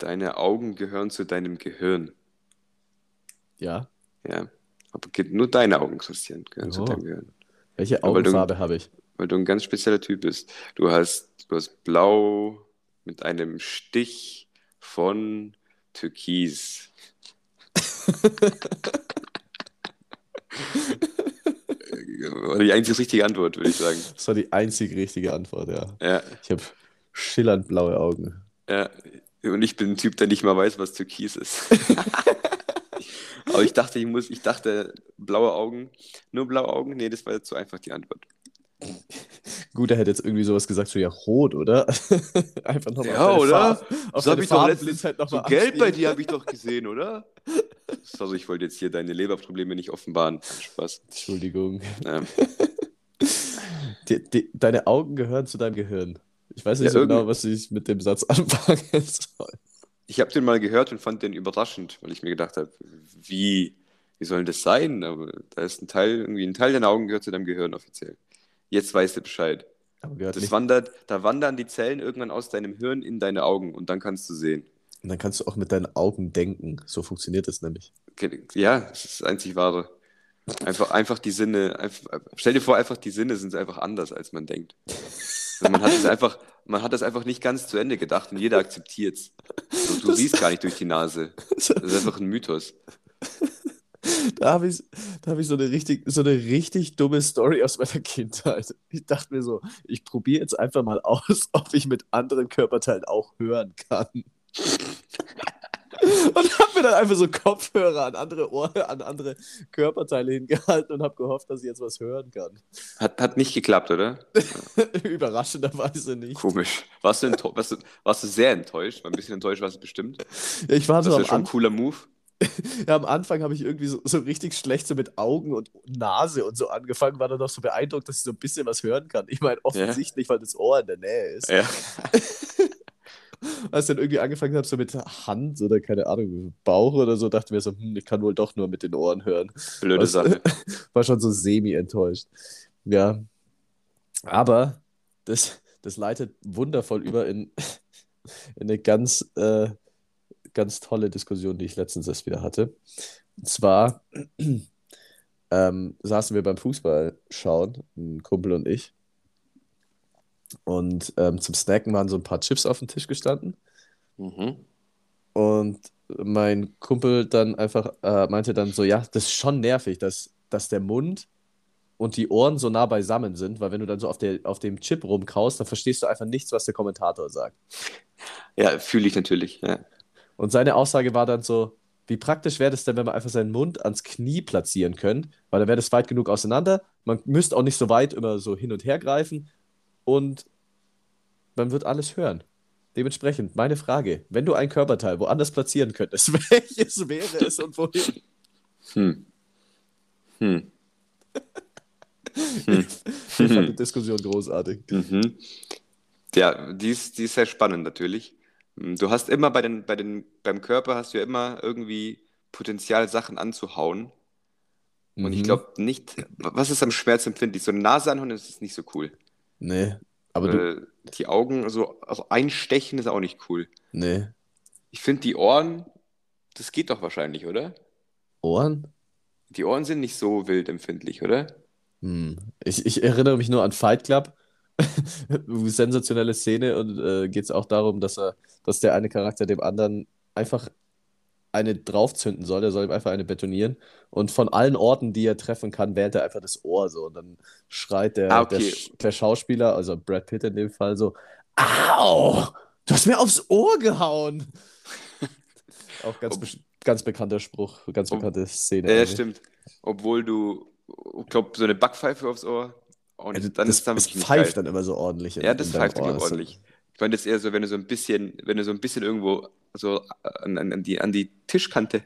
Deine Augen gehören zu deinem Gehirn. Ja. Ja. Aber nur deine Augen, Christian, gehören zu Oh. deinem Gehirn. Welche Augenfarbe habe ich? Weil du ein ganz spezieller Typ bist. Du hast, du hast blau mit einem Stich von Türkis. War die einzig richtige Antwort, würde ich sagen. Das war die einzig richtige Antwort, ja. Ja, Ich habe schillernd blaue Augen. ja. Und ich bin ein Typ, der nicht mal weiß, was Türkis ist. Aber ich dachte, ich muss, ich dachte, blaue Augen, nur blaue Augen? Nee, das war jetzt zu einfach die Antwort. Gut, er hätte jetzt irgendwie sowas gesagt, so ja, rot, oder? Einfach nochmal Ja, oder? Auf Das habe ich doch letztens. Farbenblindheit noch So mal gelb bei dir habe ich doch gesehen, oder? Also ich wollte jetzt hier deine Leberprobleme nicht offenbaren. Spaß. Entschuldigung. Ähm, Die, die, deine Augen gehören zu deinem Gehirn. Ich weiß nicht Ja, so genau, was ich mit dem Satz anfangen soll. ich habe den mal gehört und fand den überraschend, weil ich mir gedacht habe, wie, wie soll denn das sein? Aber da ist ein Teil, irgendwie ein Teil deiner Augen gehört zu deinem Gehirn offiziell. Jetzt weißt du Bescheid. Das nicht. wandert, da wandern die Zellen irgendwann aus deinem Hirn in deine Augen und dann kannst du sehen. Und dann kannst du auch mit deinen Augen denken. So funktioniert es nämlich. Ja, das ist das einzig Wahre. Einfach, einfach die Sinne, einfach, stell dir vor, einfach die Sinne sind einfach anders, als man denkt. Also man hat es einfach, man hat es einfach nicht ganz zu Ende gedacht und jeder akzeptiert es. Du, du siehst gar nicht durch die Nase. Das ist einfach ein Mythos. Da habe ich, da hab ich so, eine richtig, so eine richtig dumme Story aus meiner Kindheit. Ich dachte mir so, ich probiere jetzt einfach mal aus, ob ich mit anderen Körperteilen auch hören kann. Und habe mir dann einfach so Kopfhörer an andere Ohren, an andere Körperteile hingehalten und habe gehofft, dass ich jetzt was hören kann. Hat, hat nicht geklappt, oder? Überraschenderweise nicht. Komisch. Warst du, warst, du, warst du sehr enttäuscht? War ein bisschen enttäuscht warst du bestimmt. Ja, ich war Das so ist ja schon ein cooler Move. ja, am Anfang habe ich irgendwie so, so richtig schlecht so mit Augen und Nase und so angefangen, war dann noch so beeindruckt, dass ich so ein bisschen was hören kann. Ich meine, offensichtlich, weil das Ohr in der Nähe ist. Ja. Als ich dann irgendwie angefangen habe, so mit Hand oder keine Ahnung, Bauch oder so, dachte mir so, hm, ich kann wohl doch nur mit den Ohren hören. Blöde Was- Sache. War schon so semi-enttäuscht. Ja. Aber das, das leitet wundervoll über in, in eine ganz, äh, ganz tolle Diskussion, die ich letztens erst wieder hatte. Und zwar ähm, saßen wir beim Fußball schauen, ein Kumpel und ich. Und ähm, zum Snacken waren so ein paar Chips auf dem Tisch gestanden. Mhm. Und mein Kumpel dann einfach äh, meinte dann so, ja, das ist schon nervig, dass, dass der Mund und die Ohren so nah beisammen sind, weil wenn du dann so auf, der, auf dem Chip rumkaust, dann verstehst du einfach nichts, was der Kommentator sagt. Ja, fühle ich natürlich. Ja. Und seine Aussage war dann so, wie praktisch wäre das denn, wenn man einfach seinen Mund ans Knie platzieren könnte, weil dann wäre das weit genug auseinander, man müsste auch nicht so weit immer so hin und her greifen und man wird alles hören. Dementsprechend, meine Frage, wenn du ein Körperteil woanders platzieren könntest, welches wäre es und wohin? Hm. Hm. Ich fand die Diskussion großartig. Mhm. Ja, die ist, die ist sehr spannend natürlich. Hm, Du hast immer bei den, bei den, beim Körper hast du ja immer irgendwie Potenzial, Sachen anzuhauen. Und ich Mhm. glaube nicht, was ist am schmerzempfindlich? So eine Nase anhauen, das ist nicht so cool. Nee, aber du. Äh, die Augen, so also einstechen ist auch nicht cool. Nee. Ich finde die Ohren, das geht doch wahrscheinlich, oder? Ohren? Die Ohren sind nicht so wild empfindlich, oder? Hm. Ich, ich erinnere mich nur an Fight Club. Sensationelle Szene und äh, geht es auch darum, dass er, dass der eine Charakter dem anderen einfach eine draufzünden soll. Er soll ihm einfach eine betonieren. Und von allen Orten, die er treffen kann, wählt er einfach das Ohr so. Und dann schreit der, Ah, der, okay. Sch- der Schauspieler, also Brad Pitt in dem Fall, so: Au! Du hast mir aufs Ohr gehauen! Auch ganz, Ob- be ganz bekannter Spruch, ganz Ob- bekannte Szene. Ja, eigentlich. stimmt. Obwohl du, ich glaube, so eine Backpfeife aufs Ohr, nicht, Also, dann das, ist dann nicht pfeift geil. dann immer so ordentlich. Ja, das pfeift dann Ohr. glaub ich, Also, ordentlich. Ich meine, das ist eher so, wenn du so ein bisschen, wenn du so ein bisschen irgendwo so an, an, an die, an die Tischkante,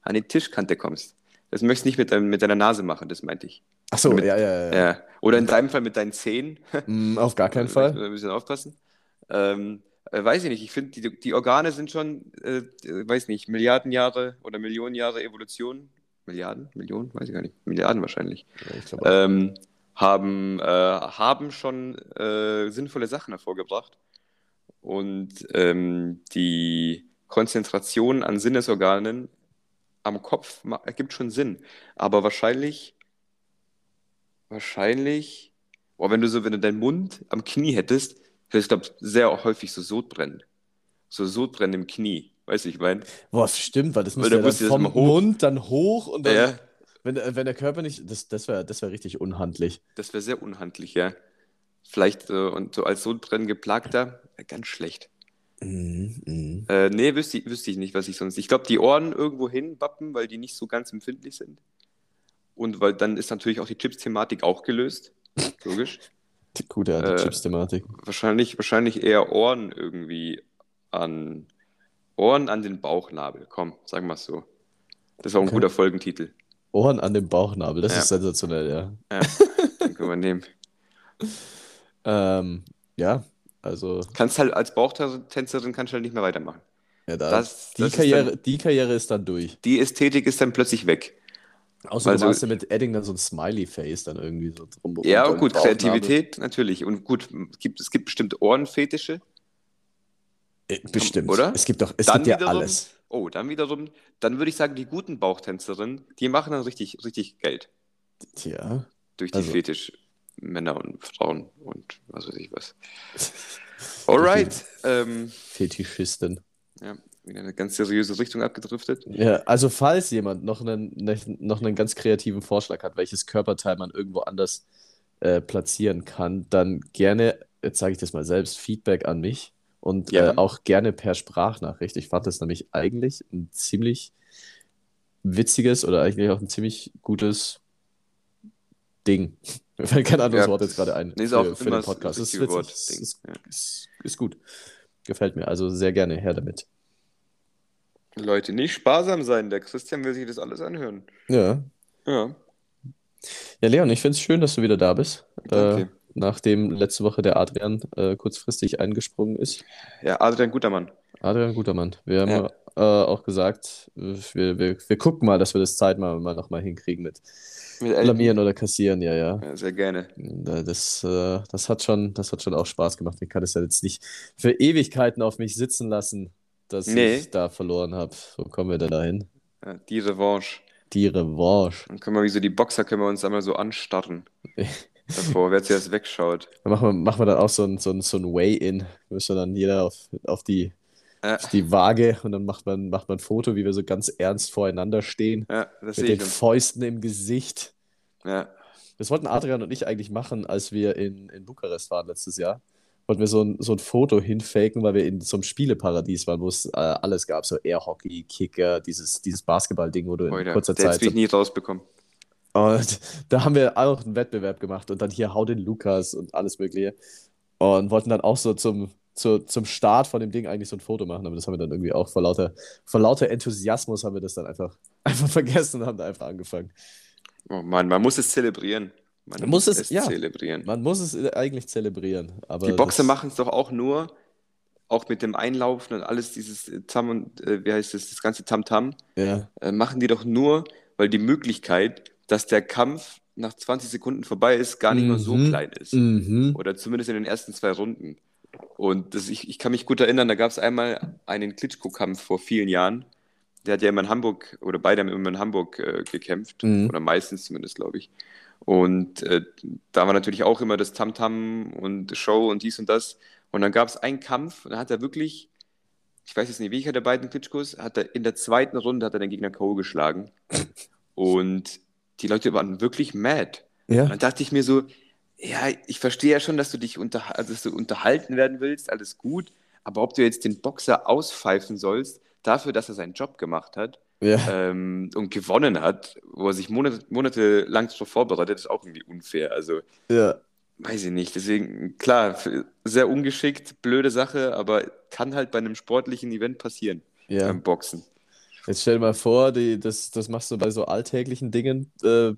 an die Tischkante kommst. Das möchtest du nicht mit, deinem, mit deiner Nase machen, das meinte ich. Ach so, Mit- ja, ja, ja. Ja. Oder in deinem Fall mit deinen Zähnen. Mm, auf gar keinen Da Fall. müssen wir Ein bisschen aufpassen. Ähm, äh, weiß ich nicht, ich finde, die, die Organe sind schon, äh, äh, weiß nicht, Milliarden Jahre oder Millionen Jahre Evolution. Milliarden? Millionen? Weiß ich gar nicht. Milliarden wahrscheinlich. Ja. Ähm, haben, äh, haben schon äh, sinnvolle Sachen hervorgebracht. Und ähm, die Konzentration an Sinnesorganen am Kopf ergibt schon Sinn. Aber wahrscheinlich, wahrscheinlich, boah, wenn du so, wenn du deinen Mund am Knie hättest, hättest du, glaub, sehr häufig so Sodbrennen. So Sodbrennen im Knie. Weißt du, ich meine? Boah, stimmt, weil das da ja dann das vom. Mund dann hoch und dann, Ja, wenn, der- wenn der Körper nicht, das, das wäre das wär richtig unhandlich. das wäre sehr unhandlich, ja. Vielleicht, äh, und so als Sodbrennen geplagter, wär ganz schlecht. Mhm, mhm. Äh, nee, wüsste, ich- wüsste ich nicht, was ich sonst. Ich glaube, die Ohren irgendwo hinwappen, weil die nicht so ganz empfindlich sind. Und weil dann ist natürlich auch die Chips-Thematik auch gelöst. Logisch. Die gute alte Äh, Chips-Thematik. Wahrscheinlich, wahrscheinlich eher Ohren irgendwie an Ohren an den Bauchnabel. Komm, sagen wir es so. Das ist auch ein Okay. guter Folgentitel. Ohren an dem Bauchnabel, das Ja. ist sensationell, ja. Ja, den können wir nehmen. Ähm, ja, also Kannst halt als Bauchtänzerin kannst du halt nicht mehr weitermachen. ja, da, Das- die, das ist Karriere, dann- die Karriere ist dann durch. Die Ästhetik ist dann plötzlich weg. Außer Also- du machst ja mit Edding dann so ein Smiley-Face dann irgendwie so drum. Ja, gut. Kreativität natürlich. Und gut, es gibt, es gibt bestimmt Ohrenfetische. Äh, Bestimmt. Oder? Es gibt doch, es Dann gibt ja wiederum- alles. Oh, dann wiederum, dann würde ich sagen, die guten Bauchtänzerinnen, die machen dann richtig, richtig Geld Tja. durch die Also- Fetisch-Männer und Frauen und was weiß ich was. Alright. Ähm, Fetischisten. ja, wieder eine ganz seriöse Richtung abgedriftet. Ja, also falls jemand noch einen, noch einen ganz kreativen Vorschlag hat, welches Körperteil man irgendwo anders äh, platzieren kann, dann gerne, jetzt sage ich das mal selbst, Feedback an mich und Ja. äh, auch gerne per Sprachnachricht. Ich fand das nämlich eigentlich ein ziemlich witziges oder eigentlich auch ein ziemlich gutes Ding. Mir fällt kein anderes Ja, Wort jetzt gerade ein Nee, ist für, auch für den Podcast. das Das ist witzig. Wort. Ist, Ja. ist, ist gut. Gefällt mir. Also sehr gerne her damit. Leute, nicht sparsam sein. Der Christian will sich das alles anhören. Ja. Ja, Ja, Leon, ich finde es schön, dass du wieder da bist. Danke. Äh, nachdem letzte Woche der Adrian äh, kurzfristig eingesprungen ist. ja Adrian Gutermann. Adrian, guter Mann. Wir haben Ja. äh, auch gesagt, wir, wir, wir gucken mal, dass wir das Zeit mal, mal nochmal hinkriegen mit Mit. Blamieren oder Kassieren. Ja, ja. Ja, sehr gerne. Da- Das, äh, das hat schon, das hat schon auch Spaß gemacht. Ich kann es ja jetzt nicht für Ewigkeiten auf mich sitzen lassen, dass Nee. ich da verloren habe. Wo kommen wir denn dahin? Ja, die Revanche. Die Revanche. Dann können wir wie so die Boxer können wir uns einmal so anstarren. Davor, wer zuerst wegschaut. Dann machen wir, machen wir dann auch so ein, so ein, so ein Way-In. Müssen wir dann jeder auf, auf, die, Ja, auf die Waage und dann macht man, macht man ein Foto, wie wir so ganz ernst voreinander stehen. ja das Mit den ich. uns. Fäusten im Gesicht. Ja, Das wollten Adrian und ich eigentlich machen, als wir in, in Bukarest waren letztes Jahr. Wollten wir so ein, so ein Foto hinfaken, weil wir in so einem Spieleparadies waren, wo es äh, alles gab. So Airhockey, Kicker, dieses, dieses Basketball-Ding, wo du in Alter, kurzer Zeit. mich nie rausbekommen. Und da haben wir auch einen Wettbewerb gemacht und dann hier Hau den Lukas und alles Mögliche. Und wollten dann auch so zum, zu, zum Start von dem Ding eigentlich so ein Foto machen, aber das haben wir dann irgendwie auch vor lauter, vor lauter Enthusiasmus haben wir das dann einfach, einfach vergessen und haben da einfach angefangen. Oh Mann, man muss es zelebrieren. Man Man muss es- ja. zelebrieren. Man muss es eigentlich zelebrieren. Aber Die Boxer machen es doch auch nur, auch mit dem Einlaufen und alles dieses äh, Tam und, äh, wie heißt das, das ganze Tamtam, Ja, äh, machen die doch nur, weil die Möglichkeit, dass der Kampf nach 20 Sekunden vorbei ist, gar nicht mehr so Mhm. klein ist. mhm. Oder zumindest in den ersten zwei Runden. Und das, ich, ich kann mich gut erinnern, da gab es einmal einen Klitschko-Kampf vor vielen Jahren. Der hat ja immer in Hamburg, oder beide haben immer in Hamburg äh, gekämpft. Mhm. Oder meistens zumindest, glaube ich. Und äh, da war natürlich auch immer das Tamtam und Show und dies und das. Und dann gab es einen Kampf, und da hat er wirklich, ich weiß jetzt nicht, welcher der beiden Klitschkos, hat er in der zweiten Runde hat er den Gegner K.O. geschlagen. Und die Leute waren wirklich mad. Ja, Und dann dachte ich mir so, ja, ich verstehe ja schon, dass du dich unter, also dass du unterhalten werden willst, alles gut, aber ob du jetzt den Boxer auspfeifen sollst, dafür, dass er seinen Job gemacht hat ja. ähm, und gewonnen hat, wo er sich Monate, monatelang darauf vorbereitet, ist auch irgendwie unfair. Also, ja. weiß ich nicht. Deswegen, klar, sehr ungeschickt, blöde Sache, aber kann halt bei einem sportlichen Event passieren, ja. beim Boxen. Jetzt stell dir mal vor, die, das, das machst du bei so alltäglichen Dingen. Äh,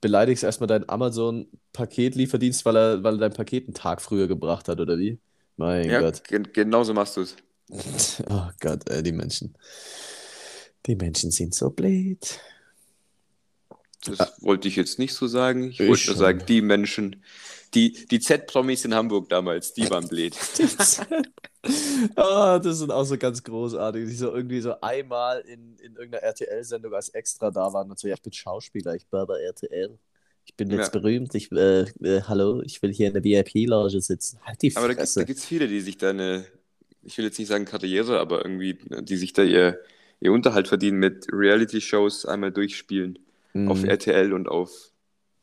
beleidigst erstmal deinen Amazon-Paketlieferdienst, weil er, weil er dein Paket einen Tag früher gebracht hat, oder wie? Mein Ja, Gott. gen genauso machst du es. Oh Gott, ey, die Menschen. Die Menschen sind so blöd. Das wollte ich jetzt nicht so sagen. Ich Ich wollte nur schon. sagen, die Menschen, Die, die Z-Promis in Hamburg damals, die waren blöd. oh, das sind auch so ganz großartig, die so irgendwie so einmal in, in irgendeiner RTL-Sendung als Extra da waren und so, ja, ich bin Schauspieler, ich bin bei RTL. Ich bin jetzt Ja. berühmt, ich, äh, äh, hallo, ich will hier in der VIP-Lounge sitzen. Halt die Aber da gibt es Fresse. viele, die sich da eine, ich will jetzt nicht sagen Karriere, aber irgendwie, die sich da ihr, ihr Unterhalt verdienen mit Reality-Shows einmal durchspielen. Auf Mhm. RTL und auf,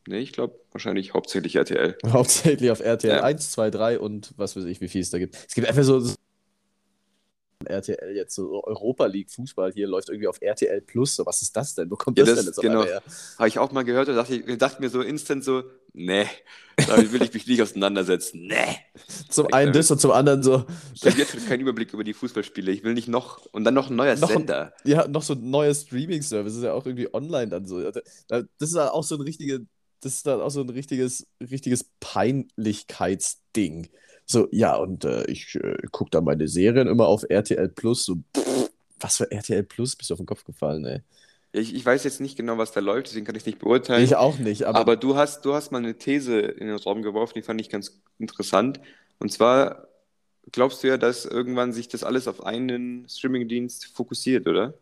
ne, ich glaube wahrscheinlich hauptsächlich RTL. Hauptsächlich auf RTL Ja. 1, 2, 3 und was weiß ich, wie viel es da gibt. Es gibt einfach so so RTL jetzt so Europa League Fußball hier läuft irgendwie auf RTL Plus. So, was ist das denn? Wo kommt Ja, das, das- denn jetzt genau. her? Habe ich auch mal gehört und dachte, ich dachte mir so instant so, nee, damit will ich mich nicht auseinandersetzen. Nee. Zum einen das und zum anderen so, Ich habe jetzt schon keinen Überblick über die Fußballspiele. Ich will nicht noch, und dann noch ein neuer Noch Sender. ja, noch so ein neuer Streaming-Service, ist ja auch irgendwie online dann so. Da- Das ist auch so ein richtiges, das ist dann auch so ein richtiges, richtiges Peinlichkeitsding. So, ja, und äh, ich äh, gucke da meine Serien immer auf RTL Plus. So, pff, was für RTL Plus? Bist du auf den Kopf gefallen, ey? Ich, ich weiß jetzt nicht genau, was da läuft, deswegen kann ich nicht beurteilen. Ich auch nicht, aber, Aber du hast, du hast mal eine These in den Raum geworfen, die fand ich ganz interessant. Und zwar glaubst du ja, dass irgendwann sich das alles auf einen Streamingdienst fokussiert, oder?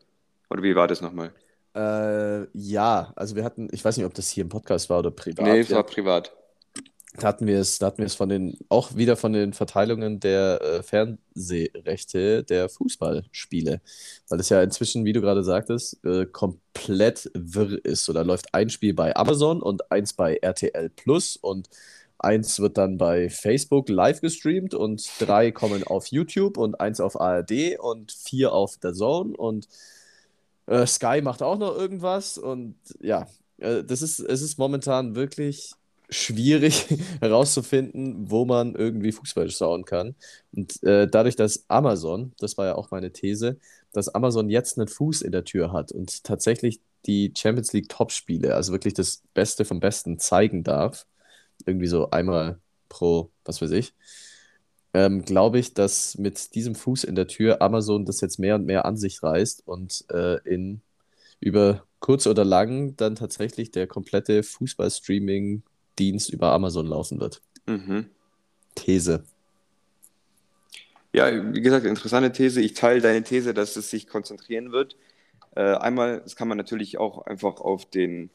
Oder wie war das nochmal? Äh, ja, also wir hatten, ich weiß nicht, ob das hier im Podcast war oder privat. Nee, es war privat. da hatten wir es, da hatten wir es von den, auch wieder von den Verteilungen der äh, Fernsehrechte der Fußballspiele. Weil es ja inzwischen, wie du gerade sagtest, äh, komplett wirr ist. So, da läuft ein Spiel bei Amazon und eins bei RTL Plus und eins wird dann bei Facebook live gestreamt und drei kommen auf YouTube und eins auf ARD und vier auf der Zone und äh, Sky macht auch noch irgendwas und ja, äh, das ist, es ist momentan wirklich schwierig herauszufinden, wo man irgendwie Fußball schauen kann. Und äh, dadurch, dass Amazon, das war ja auch meine These, dass Amazon jetzt einen Fuß in der Tür hat und tatsächlich die Champions League Topspiele, also wirklich das Beste vom Besten zeigen darf, irgendwie so einmal pro, was weiß ich, ähm, glaube ich, dass mit diesem Fuß in der Tür Amazon das jetzt mehr und mehr an sich reißt und äh, in über kurz oder lang dann tatsächlich der komplette Fußball-Streaming-Dienst über Amazon laufen wird. Mhm. These. Ja, wie gesagt, interessante These. Ich teile deine These, dass es sich konzentrieren wird. Äh, einmal, das kann man natürlich auch einfach auf den,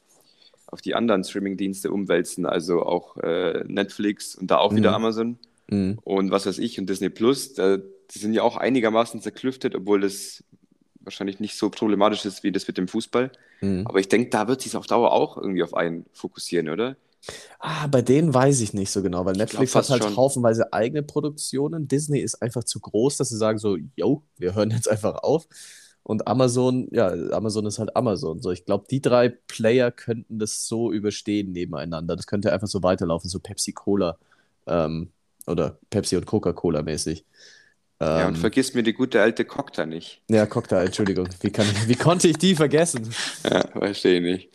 auf die anderen Streaming-Dienste umwälzen, also auch äh, Netflix und da auch wieder Mhm. Amazon Mhm. und was weiß ich und Disney Plus. Da, die sind ja auch einigermaßen zerklüftet, obwohl das wahrscheinlich nicht so problematisch ist wie das mit dem Fußball. Mhm. Aber ich denke, da wird sich auf Dauer auch irgendwie auf einen fokussieren, oder? Ah, bei denen weiß ich nicht so genau, weil Netflix hat fast halt schon. haufenweise eigene Produktionen. Disney ist einfach zu groß, dass sie sagen so, yo, wir hören jetzt einfach auf. Und Amazon, ja, Amazon ist halt Amazon. So, ich glaube, die drei Player könnten das so überstehen nebeneinander. Das könnte einfach so weiterlaufen, so Pepsi Cola ähm, oder Pepsi und Coca-Cola mäßig. Ja, Ähm, und vergiss mir die gute alte Cocktail nicht. ja, Cocktail, Entschuldigung. Wie, kann wie konnte ich die vergessen? Ja, verstehe ich nicht.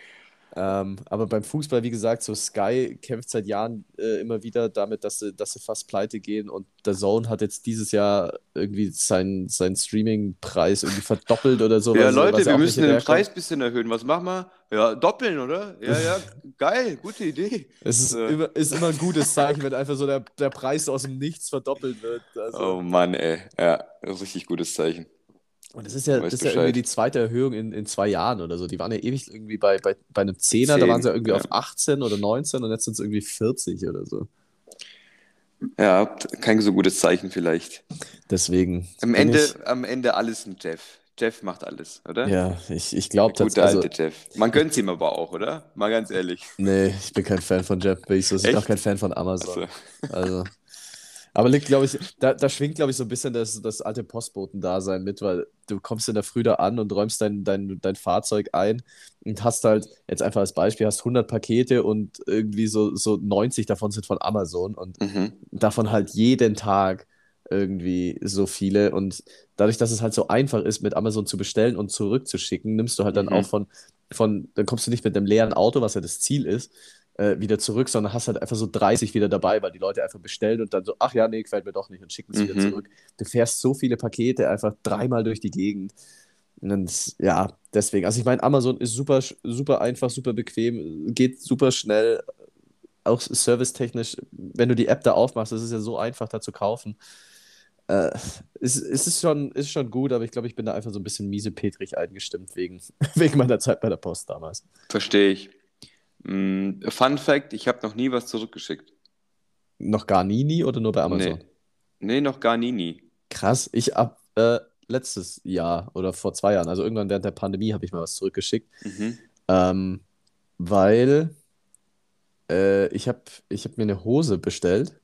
Ähm, aber beim Fußball, wie gesagt, so Sky kämpft seit Jahren äh, immer wieder damit, dass sie, dass sie fast pleite gehen und der Zone hat jetzt dieses Jahr irgendwie seinen, seinen Streaming-Preis irgendwie verdoppelt oder so. Ja, Leute, wir müssen den. Preis ein bisschen erhöhen. Was machen wir? Ja, doppeln, oder? Ja, ja, geil, gute Idee. Es ist, Ja. immer, ist immer ein gutes Zeichen, wenn einfach so der, der Preis aus dem Nichts verdoppelt wird. Also, Oh Mann, ey. Ja, richtig gutes Zeichen. Und das ist ja, das ist ja irgendwie die zweite Erhöhung in, in zwei Jahren oder so. Die waren ja ewig irgendwie bei, bei, bei einem Zehner, da waren sie ja irgendwie ja. auf 18 oder 19 und jetzt sind es irgendwie 40 oder so. Ja, kein so gutes Zeichen vielleicht. Deswegen. Am Ende, Ich, am Ende alles ein Jeff. Jeff macht alles, oder? ja, ich, ich glaube Der gute tatsächlich. alte Also, Jeff. Man gönnt ihm aber auch, oder? Mal ganz ehrlich. nee, ich bin kein Fan von Jeff Bezos. Ich bin auch Echt? kein Fan von Amazon. Also, Also. Aber liegt, glaube ich, da, da schwingt, glaube ich, so ein bisschen das, das alte Postboten-Dasein mit, weil du kommst in der Früh da an und räumst dein, dein, dein Fahrzeug ein und hast halt, jetzt einfach als Beispiel, hast 100 Pakete und irgendwie so, so 90 davon sind von Amazon und mhm. davon halt jeden Tag irgendwie so viele. Und dadurch, dass es halt so einfach ist, mit Amazon zu bestellen und zurückzuschicken, nimmst du halt dann Mhm. auch von, von, dann kommst du nicht mit einem leeren Auto, was ja das Ziel ist, äh, wieder zurück, sondern hast halt einfach so 30 wieder dabei, weil die Leute einfach bestellen und dann so, ach ja, nee, gefällt mir doch nicht und schicken es wieder Mhm. zurück. Du fährst so viele Pakete einfach dreimal durch die Gegend. Und dann, ja, deswegen. Also ich meine, Amazon ist super, super einfach, super bequem, geht super schnell. auch servicetechnisch, wenn du die App da aufmachst, das ist ja so einfach da zu kaufen. Äh, es, es ist, schon, ist schon gut, aber ich glaube, ich bin da einfach so ein bisschen miesepetrig eingestimmt wegen, wegen meiner Zeit bei der Post damals. Verstehe ich. Mm, Fun Fact: Ich habe noch nie was zurückgeschickt. Noch gar nie, nie oder nur bei Amazon? Nee, nee noch gar nie, nie. Krass, ich ab äh, letztes Jahr oder vor zwei Jahren, also irgendwann während der Pandemie, habe ich mal was zurückgeschickt. Mhm. Ähm, weil äh, ich habe ich hab mir eine Hose bestellt.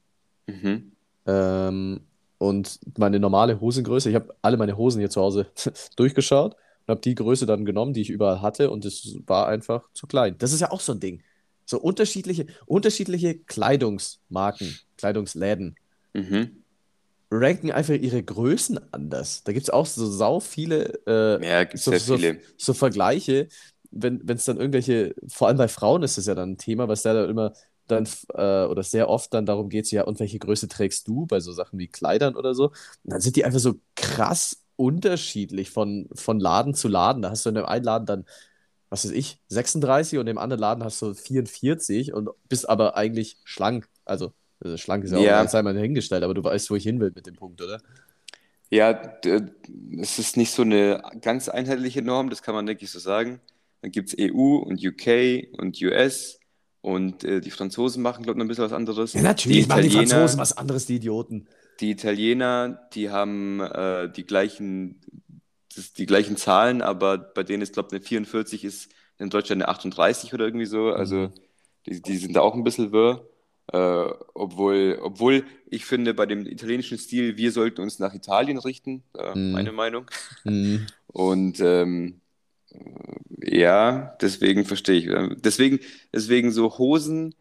Mhm. Ähm, und meine normale Hosengröße, ich habe alle meine Hosen hier zu Hause durchgeschaut und habe die Größe dann genommen, die ich überall hatte und es war einfach zu klein. Das ist ja auch so ein Ding. So unterschiedliche, unterschiedliche Kleidungsmarken, Kleidungsläden Mhm. ranken einfach ihre Größen anders. Da gibt es auch so sau viele äh, Ja, so, so, viele. so Vergleiche, wenn es dann irgendwelche, vor allem bei Frauen ist das ja dann ein Thema, was da immer dann äh, oder sehr oft dann darum geht, so, ja, und welche Größe trägst du bei so Sachen wie Kleidern oder so? Und dann sind die einfach so krass unterschiedlich von, von Laden zu Laden. Da hast du in dem einen Laden dann, was weiß ich, 36 und im anderen Laden hast du 44 und bist aber eigentlich schlank. Also, also schlank ist ja auch Ja. sei mal hingestellt, aber du weißt, wo ich hin will mit dem Punkt, oder? Ja, es ist nicht so eine ganz einheitliche Norm, das kann man, denke ich, so sagen. Dann gibt es EU und UK und US und äh, die Franzosen machen, glaube ich, noch ein bisschen was anderes. Ja, natürlich Die machen die Italiener, Franzosen was anderes, die Idioten. die Italiener, die haben äh, die gleichen, das, die gleichen Zahlen, aber bei denen ist, glaube ich, eine 44 ist in Deutschland eine 38 oder irgendwie so. Also Mhm. die, die sind da auch ein bisschen wirr. Äh, obwohl, obwohl ich finde, bei dem italienischen Stil, wir sollten uns nach Italien richten, äh, Mhm. meine Meinung. Mhm. Und ähm, äh, ja, deswegen verstehe ich. äh, Deswegen, deswegen so Hosen,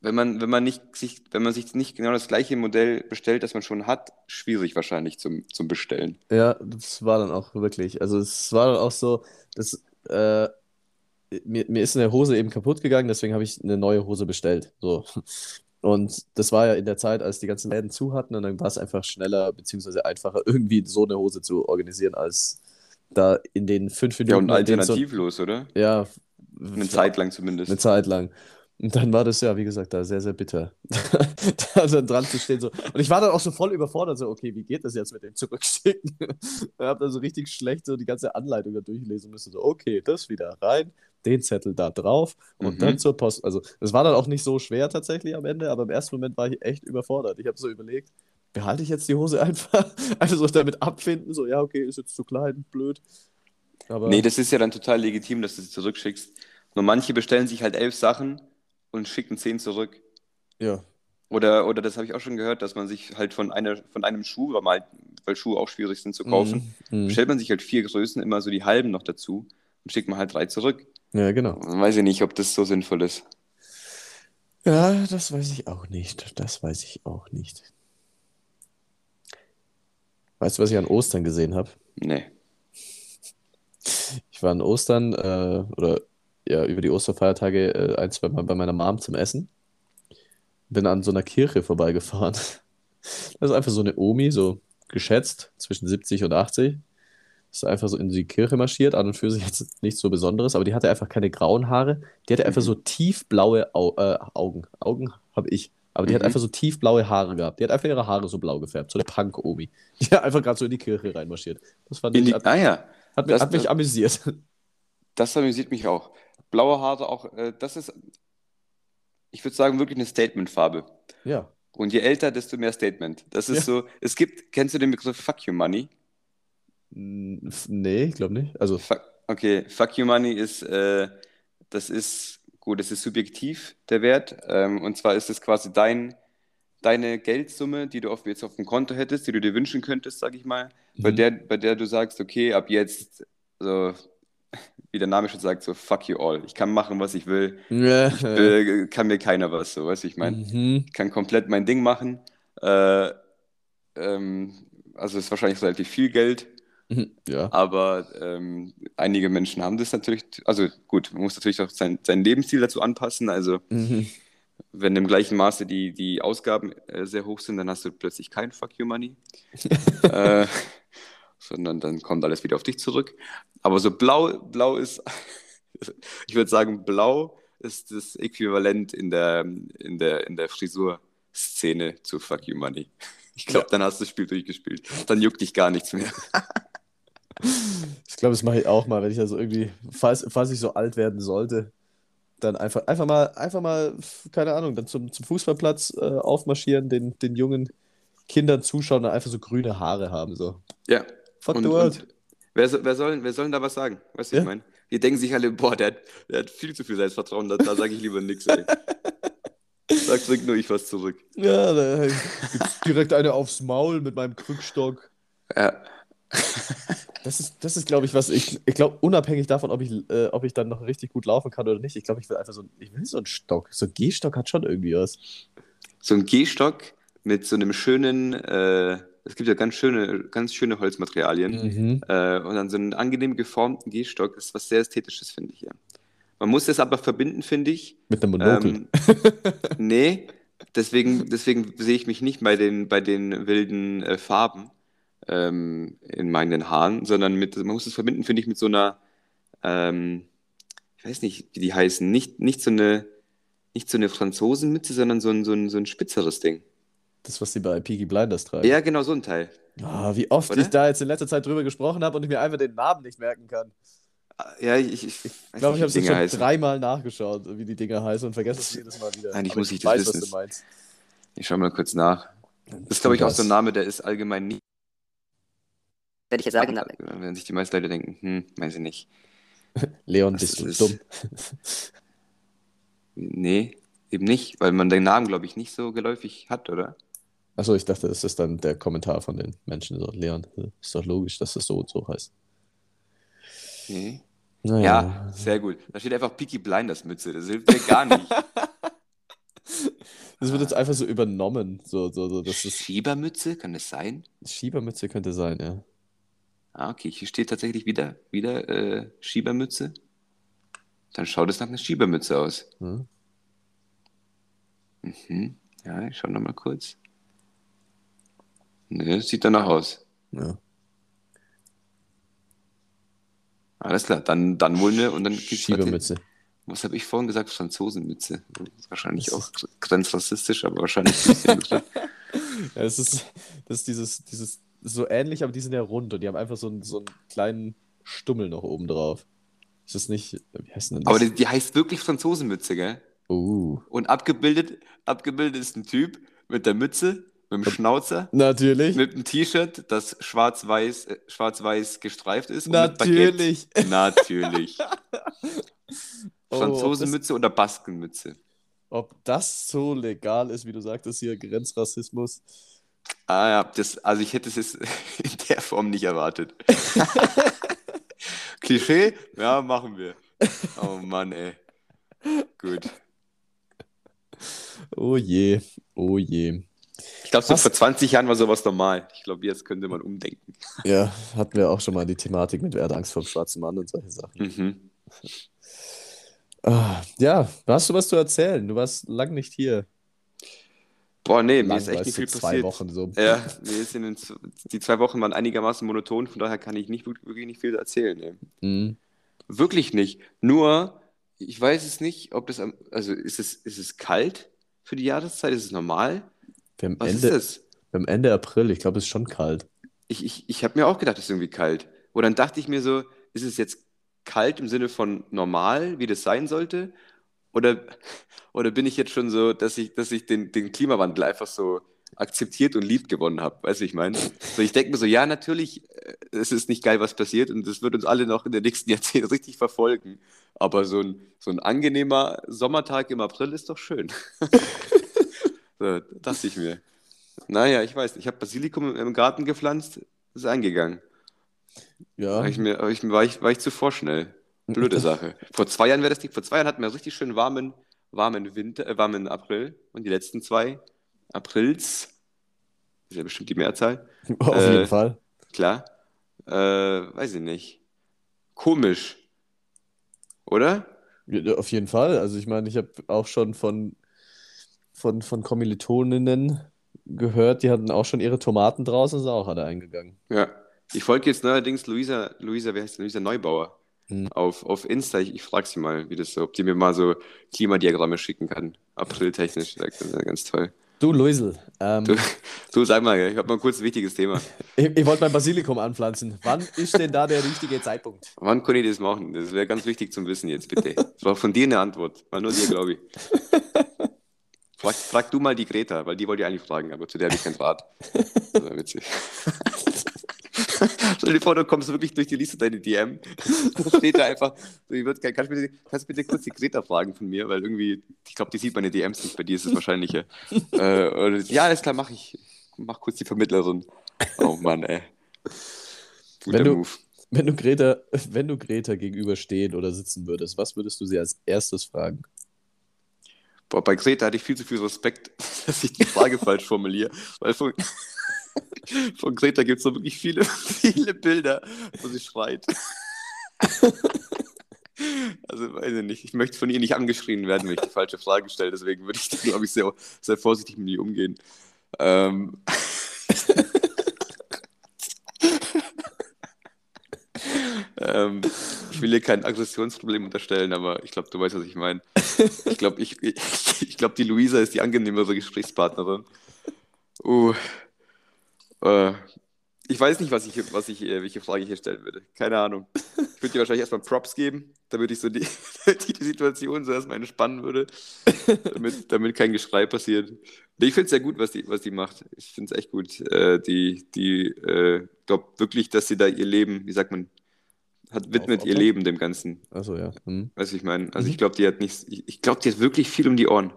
wenn man, wenn man nicht sich, wenn man sich nicht genau das gleiche Modell bestellt, das man schon hat, schwierig wahrscheinlich zum, zum Bestellen. Ja, das war dann auch wirklich. Also es war dann auch so, dass äh, mir, mir ist eine Hose eben kaputt gegangen, deswegen habe ich eine neue Hose bestellt. So. Und das war ja in der Zeit, als die ganzen Läden zu hatten, und dann war es einfach schneller beziehungsweise einfacher, irgendwie so eine Hose zu organisieren, als da in den fünf Ja, und Minuten, in denen so, alternativlos, oder? ja, Eine Zeit lang zumindest. eine Zeit lang. Und dann war das ja, wie gesagt, da sehr, sehr bitter, da dann dran zu stehen. So. Und ich war dann auch so voll überfordert, so, okay, wie geht das jetzt mit dem Zurückschicken? Ich habe dann so richtig schlecht so die ganze Anleitung da durchlesen müssen. So, okay, das wieder rein, den Zettel da drauf und Mhm. dann zur Post. Also, das war dann auch nicht so schwer tatsächlich am Ende, aber im ersten Moment war ich echt überfordert. Ich habe so überlegt, behalte ich jetzt die Hose einfach? Also so damit abfinden, so, ja, okay, ist jetzt zu klein, blöd. Aber Nee, das ist ja dann total legitim, dass du sie zurückschickst. Nur manche bestellen sich halt elf Sachen und schicken zehn zurück. ja, Oder, oder das habe ich auch schon gehört, dass man sich halt von, einer, von einem Schuh, weil, mal, weil Schuhe auch schwierig sind zu kaufen, Mhm. Mhm. bestellt man sich halt vier Größen, immer so die halben noch dazu und schickt man halt drei zurück. Ja, genau. Weiß ich nicht, ob das so sinnvoll ist. Ja, das weiß ich auch nicht. Das weiß ich auch nicht. Weißt du, was ich an Ostern gesehen habe? Nee. Ich war an Ostern äh, oder ja, über die Osterfeiertage äh, ein, zwei Mal bei meiner Mom zum Essen. Bin an so einer Kirche vorbeigefahren. Das ist einfach so eine Omi, so geschätzt zwischen 70 und 80. Ist einfach so in die Kirche marschiert, an und für sich jetzt nichts so Besonderes, aber die hatte einfach keine grauen Haare. Die hatte einfach Mhm. so tiefblaue Au äh, Augen. Augen habe ich. Aber die hat Mhm. einfach so tiefblaue Haare gehabt. Die hat einfach ihre Haare so blau gefärbt. So eine Punk-Omi. Die hat einfach gerade so in die Kirche reinmarschiert. Das fand In ich, die, hat, ah ja, hat, mich- das- hat mich das- amüsiert. das amüsiert mich auch. Blaue Haare auch, äh, das ist, ich würde sagen, wirklich eine Statementfarbe. Ja. Und je älter, desto mehr Statement. Das ist Ja. so, es gibt, kennst du den Begriff Fuck You Money? Nee, ich glaube nicht. Also, Fuck, okay, Fuck You Money ist, äh, das ist, gut, das ist subjektiv, der Wert. Ähm, und zwar ist es quasi dein, deine Geldsumme, die du auf, jetzt auf dem Konto hättest, die du dir wünschen könntest, sag ich mal, bei Mhm. der, bei der du sagst, okay, ab jetzt, so, wie der Name schon sagt, so fuck you all. Ich kann machen, was ich will. Ich will, kann mir keiner was, so, weißt du, ich meine. Mhm. Ich kann komplett mein Ding machen. Äh, ähm, also ist wahrscheinlich relativ viel Geld. Ja. aber ähm, einige Menschen haben das natürlich, also gut, man muss natürlich auch sein, seinen Lebensstil dazu anpassen. Also Mhm. wenn im gleichen Maße die, die Ausgaben äh, sehr hoch sind, dann hast du plötzlich kein Fuck You Money. äh, sondern dann kommt alles wieder auf dich zurück. Aber so blau, blau ist, ich würde sagen, blau ist das Äquivalent in der, in der, in der Frisurszene zu Fuck You Money. Ich glaube, Ja. dann hast du das Spiel durchgespielt. Dann juckt dich gar nichts mehr. Ich glaube, das mache ich auch mal, wenn ich also irgendwie, falls, falls ich so alt werden sollte, dann einfach, einfach mal, einfach mal, keine Ahnung, dann zum, zum Fußballplatz äh, aufmarschieren, den, den jungen Kindern zuschauen und einfach so grüne Haare haben. So. Ja. Fuck Und, the world. wer, wer, soll, wer soll denn da was sagen? Weißt du, Ja. ich meine? Die denken sich alle, boah, der hat, der hat viel zu viel Selbstvertrauen, da, da sage ich lieber nichts. Ey. Sag zurück nur ich was zurück. Ja, da gibt's direkt eine aufs Maul mit meinem Krückstock. Ja. Das ist, das ist glaube ich, was ich, ich glaube, unabhängig davon, ob ich, äh, ob ich dann noch richtig gut laufen kann oder nicht, ich glaube, ich will einfach so, ich will so einen Stock. So ein Gehstock hat schon irgendwie was. So ein Gehstock mit so einem schönen, äh, es gibt ja ganz schöne, ganz schöne Holzmaterialien. Mhm. Äh, und dann so einen angenehm geformten Gehstock ist was sehr Ästhetisches, finde ich ja. Man muss das aber verbinden, finde ich. Mit einem Monokel. Ähm, nee, deswegen, deswegen sehe ich mich nicht bei den, bei den wilden äh, Farben ähm, in meinen Haaren, sondern mit, man muss es verbinden, finde ich, mit so einer, ähm, ich weiß nicht, wie die heißen, nicht, nicht so eine, nicht so eine Franzosenmütze, sondern so ein, so ein, so ein spitzeres Ding. Das, was sie bei Peaky Blinders tragen. Ja, genau so ein Teil. Ah, wie oft Oder? ich da jetzt in letzter Zeit drüber gesprochen habe und ich mir einfach den Namen nicht merken kann. Ja, ich, ich, ich Ich weiß glaube, ich habe es schon heißen. dreimal nachgeschaut, wie die Dinger heißen und vergesse es jedes Mal wieder. Eigentlich muss ich das weiß, was wissen. du meinst. Ich schaue mal kurz nach. Das ist, glaube ich, auch so ein Name, der ist allgemein nicht. Werde ich jetzt sagen, na, Wenn sich die meisten Leute denken, hm, weiß ich nicht. Leon, Was bist du ist- dumm. Nee, eben nicht, weil man den Namen, glaube ich, nicht so geläufig hat, oder? Achso, ich dachte, das ist dann der Kommentar von den Menschen. So, Leon, ist doch logisch, dass das so und so heißt. Nee. Naja. Ja, sehr gut. Da steht einfach Peaky Blinders Mütze. Das hilft mir gar nicht. Das wird jetzt einfach so übernommen. So, so, so, das ist Schiebermütze, kann das sein? Schiebermütze könnte sein, ja. Ah, okay, hier steht tatsächlich wieder, wieder äh, Schiebermütze. Dann schaut es nach einer Schiebermütze aus. Hm? Mhm. Ja, ich schau noch mal kurz. Ne, sieht danach aus. ja. Alles klar, dann, dann wohl eine und dann Schiebermütze. Was habe ich vorhin gesagt? Franzosenmütze. Wahrscheinlich auch grenzrassistisch, aber wahrscheinlich ein bisschen drin. Ja, es ist, das ist dieses, dieses so ähnlich, aber die sind ja rund und die haben einfach so einen, so einen kleinen Stummel noch oben drauf. Ist das nicht, wie heißt denn das? Aber die, die heißt wirklich Franzosenmütze, gell? oh. Und abgebildet, abgebildet ist ein Typ mit der Mütze, mit dem Schnauzer, Natürlich. mit einem T-Shirt, das schwarz-weiß äh, schwarz-weiß gestreift ist. und mit Natürlich. Natürlich. Oh, Franzosenmütze oder Baskenmütze. Ob das so legal ist, wie du sagtest hier, Grenzrassismus. Ah ja, das, also ich hätte es jetzt in der Form nicht erwartet. Klischee? Ja, machen wir. Oh Mann, ey. Gut. Oh je, oh je. Ich glaube, so vor 20 Jahren war sowas normal. Ich glaube, jetzt könnte man umdenken. Ja, hatten wir auch schon mal die Thematik mit Wer hat Angst vor dem schwarzen Mann und solche Sachen. Mhm. Ah, ja, hast du was zu erzählen? Du warst lang nicht hier. Boah, nee, mir ist echt nicht viel zwei passiert. Wochen so. Ja, mir ist in den, die zwei Wochen waren einigermaßen monoton, von daher kann ich nicht wirklich nicht viel erzählen. Ey. Mhm. Wirklich nicht. Nur, ich weiß es nicht, ob das, am- also ist es, ist es kalt für die Jahreszeit? Ist es normal? Wir Was Ende, ist das? wir haben Ende April, ich glaube, es ist schon kalt. Ich, ich, ich habe mir auch gedacht, es ist irgendwie kalt. Und dann dachte ich mir so, ist es jetzt kalt im Sinne von normal, wie das sein sollte? Oder, oder bin ich jetzt schon so, dass ich, dass ich den, den Klimawandel einfach so akzeptiert und lieb gewonnen habe? Weißt du, ich meine? So, ich denke mir so, ja, natürlich, äh, es ist nicht geil, was passiert und es wird uns alle noch in den nächsten Jahrzehnten richtig verfolgen. Aber so ein, so ein angenehmer Sommertag im April ist doch schön. so, dachte ich mir. Naja, ich weiß. Ich habe Basilikum im, Garten gepflanzt, ist eingegangen. Ja, War ich mir, war ich, war ich zu vorschnell. Blöde Sache. Vor zwei Jahren wäre das nicht. Vor zwei Jahren hatten wir einen richtig schön warmen, warmen Winter, äh, warmen April. Und die letzten zwei Aprils, ist ja bestimmt die Mehrzahl, auf äh, jeden Fall. klar. Äh, weiß ich nicht. Komisch. Oder? Ja, auf jeden Fall. Also ich meine, ich habe auch schon von, von, von Kommilitoninnen gehört, die hatten auch schon ihre Tomaten draußen, sind auch alle eingegangen. Ja. Ich folge jetzt neuerdings Luisa, Luisa, wer heißt? Luisa Neubauer. Auf, auf Insta. Ich, ich frage sie mal, wie das so, ob die mir mal so Klimadiagramme schicken kann. Apriltechnisch. Das ist ja ganz toll. Du, Luisel, ähm, Du, du sag mal, ich habe mal kurz ein wichtiges Thema. ich, ich wollte mein Basilikum anpflanzen. Wann ist denn da der richtige Zeitpunkt? Wann kann ich das machen? Das wäre ganz wichtig zum Wissen jetzt, bitte. Ich brauche von dir eine Antwort. Mal nur dir, glaube ich. Frag, frag du mal die Greta, weil die wollte ich eigentlich fragen, aber zu der habe ich keinen Rat. Das wäre witzig. Stell dir vor, du kommst wirklich durch die Liste deine DM. Da steht da einfach, so, ich würd, kannst, du bitte, kannst bitte kurz die Greta fragen von mir, weil irgendwie, ich glaube, die sieht meine DMs nicht, bei dir ist es wahrscheinlicher. äh, und, ja, alles klar, mach ich. Mach kurz die Vermittlerin. Oh Mann, ey. Guter Wenn du- Move. Wenn du Greta, wenn du Greta gegenüberstehen oder sitzen würdest, was würdest du sie als erstes fragen? Boah, bei Greta hatte ich viel zu viel Respekt, dass ich die Frage falsch formuliere, weil von, von Greta gibt es so wirklich viele, viele Bilder, wo sie schreit. Also, weiß ich nicht. Ich möchte von ihr nicht angeschrien werden, wenn ich die falsche Frage stelle. Deswegen würde ich, glaube ich, sehr, sehr vorsichtig mit ihr umgehen. Ähm. ähm, ich will ihr kein Aggressionsproblem unterstellen, aber ich glaube, du weißt, was ich meine. Ich glaube, ich, ich, ich glaub, die Luisa ist die angenehmere Gesprächspartnerin. Uh, äh, ich weiß nicht, was ich, was ich, äh, welche Frage ich hier stellen würde. Keine Ahnung. Ich würde dir wahrscheinlich erstmal Props geben, damit ich so die, die, die Situation so erstmal entspannen würde, damit, damit kein Geschrei passiert. Nee, ich finde es sehr gut, was die, was die macht. Ich finde es echt gut. Äh, die, die, äh, glaube wirklich, dass sie da ihr Leben, wie sagt man, hat widmet ihr Aufopfert? Leben dem Ganzen. Achso, ja. Hm. Weißt du, ich meine? Also Mhm. ich glaube, die hat nicht, ich, ich glaube, die hat wirklich viel um die Ohren.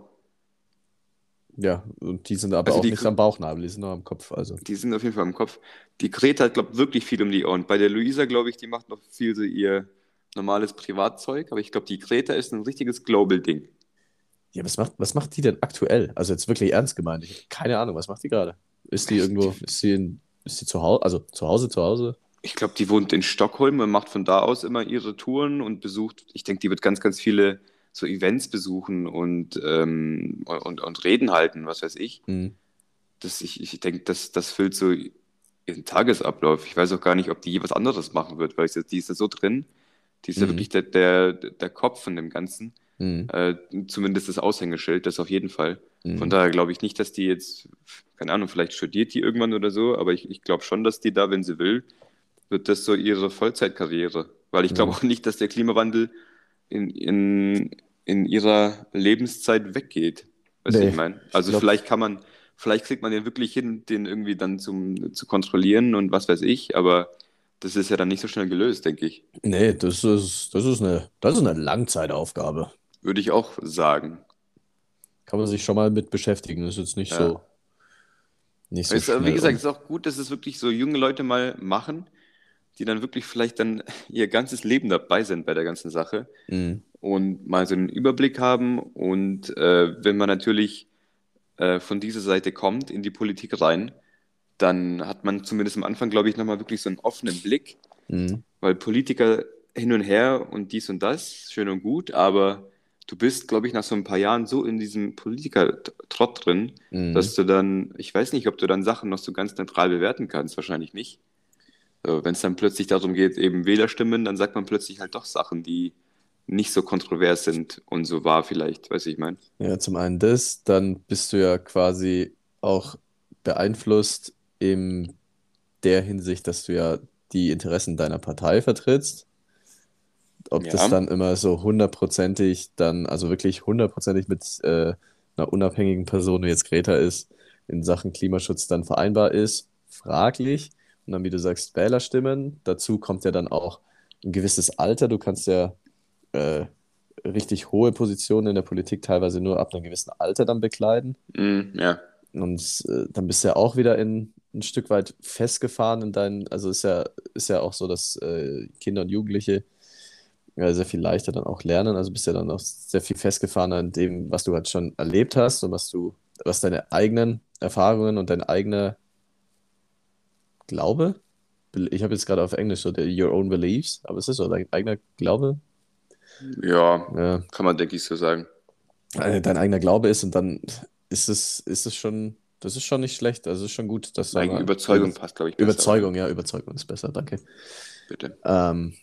Ja, und die sind aber Also auch die- nicht am Bauchnabel, die sind nur am Kopf. Also. Die sind auf jeden Fall im Kopf. Die Greta hat, glaube ich, wirklich viel um die Ohren. Bei der Luisa, glaube ich, die macht noch viel so ihr normales Privatzeug, aber ich glaube, die Greta ist ein richtiges Global-Ding. Ja, was macht, was macht die denn aktuell? Also jetzt wirklich ernst gemeint. Ich habe keine Ahnung, was macht die gerade? Ist die irgendwo, ist sie in, ist sie zu Hause, also zu Hause, zu Hause? Ich glaube, die wohnt in Stockholm und macht von da aus immer ihre Touren und besucht, ich denke, die wird ganz, ganz viele so Events besuchen und, ähm, und, und Reden halten, was weiß ich. Hm. Das, ich ich denke, das, das füllt so ihren Tagesablauf. Ich weiß auch gar nicht, ob die je was anderes machen wird, weil ich, die ist ja so drin. Die ist ja Mhm. wirklich der, der, der Kopf von dem Ganzen. Hm. Äh, zumindest das Aushängeschild, das auf jeden Fall. Hm. Von daher glaube ich nicht, dass die jetzt, keine Ahnung, vielleicht studiert die irgendwann oder so, aber ich, ich glaube schon, dass die da, wenn sie will, wird das so ihre Vollzeitkarriere. Weil ich glaube Mhm. auch nicht, dass der Klimawandel in, in, in ihrer Lebenszeit weggeht. Weißt du, Nee, ich meine? Also glaub- vielleicht kann man, vielleicht kriegt man den wirklich hin, den irgendwie dann zum, zu kontrollieren und was weiß ich, aber das ist ja dann nicht so schnell gelöst, denke ich. Nee, das ist, das ist eine, das ist eine Langzeitaufgabe. Würde ich auch sagen. Kann man sich schon mal mit beschäftigen. Das ist jetzt nicht Ja. so, nicht so du, aber wie gesagt, es ist auch gut, dass es wirklich so junge Leute mal machen, die dann wirklich vielleicht dann ihr ganzes Leben dabei sind bei der ganzen Sache Hm. und mal so einen Überblick haben. Und äh, wenn man natürlich äh, von dieser Seite kommt in die Politik rein, dann hat man zumindest am Anfang, glaube ich, nochmal wirklich so einen offenen Blick, Hm. weil Politiker hin und her und dies und das, schön und gut, aber du bist, glaube ich, nach so ein paar Jahren so in diesem Politiker-Trott drin, Hm. dass du dann, ich weiß nicht, ob du dann Sachen noch so ganz neutral bewerten kannst, wahrscheinlich nicht. So, Wenn es dann plötzlich darum geht, eben Wählerstimmen, dann sagt man plötzlich halt doch Sachen, die nicht so kontrovers sind und so wahr vielleicht, weiß ich mein. Ja, zum einen das, dann bist du ja quasi auch beeinflusst in der Hinsicht, dass du ja die Interessen deiner Partei vertrittst. Ob das Ja. dann immer so hundertprozentig dann, also wirklich hundertprozentig mit äh, einer unabhängigen Person wie jetzt Greta ist, in Sachen Klimaschutz dann vereinbar ist, fraglich. Und dann, wie du sagst, Wählerstimmen. Dazu kommt ja dann auch ein gewisses Alter. Du kannst ja äh, richtig hohe Positionen in der Politik teilweise nur ab einem gewissen Alter dann bekleiden. Mm, ja, Und äh, dann bist du ja auch wieder in, ein Stück weit festgefahren in deinen, also ist ja, ist ja auch so, dass äh, Kinder und Jugendliche ja, sehr viel leichter dann auch lernen. Also bist ja dann auch sehr viel festgefahrener in dem, was du halt schon erlebt hast und was du, was deine eigenen Erfahrungen und dein eigener Glaube, ich habe jetzt gerade auf Englisch so der Your Own Beliefs, aber es ist so dein eigener Glaube, ja, ja, kann man, denke ich, so sagen. äh, dein eigener Glaube ist und dann ist es, ist es schon, das ist schon nicht schlecht. Also ist schon gut, dass dann Überzeugung passt, glaube ich, besser. Überzeugung, ja, Überzeugung ist besser, danke. Bitte. Ähm,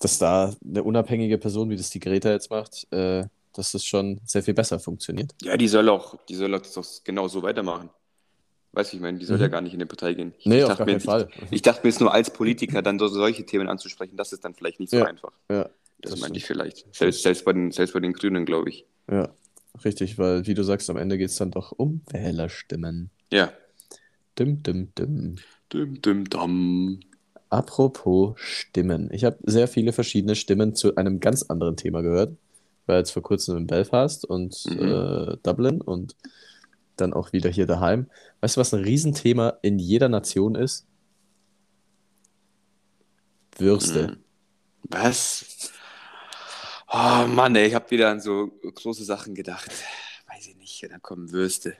dass da eine unabhängige Person, wie das die Greta jetzt macht, äh, dass das schon sehr viel besser funktioniert. Ja, die soll auch, die soll auch das auch genau so weitermachen. Weißt du, ich meine, die soll ja Mhm. gar nicht in die Partei gehen. Ich, Nee, ich auf dachte gar mir, keinen Fall. Ich, ich dachte mir jetzt nur als Politiker dann so, solche Themen anzusprechen, das ist dann vielleicht nicht so Ja. einfach. Ja, Das, Das meinte ich vielleicht. Selbst, selbst, bei den, selbst bei den Grünen, glaube ich. ja, richtig, weil wie du sagst, am Ende geht es dann doch um Wählerstimmen. Ja. Dim, dim, dim. Dum, dum, dum. Apropos Stimmen. Ich habe sehr viele verschiedene Stimmen zu einem ganz anderen Thema gehört. Ich war jetzt vor kurzem in Belfast und Mhm. äh, Dublin und dann auch wieder hier daheim. Weißt du, was ein Riesenthema in jeder Nation ist? Würste. Mhm. Was? Oh Mann, ey, ich habe wieder an so große Sachen gedacht. Weiß ich nicht, da kommen Würste.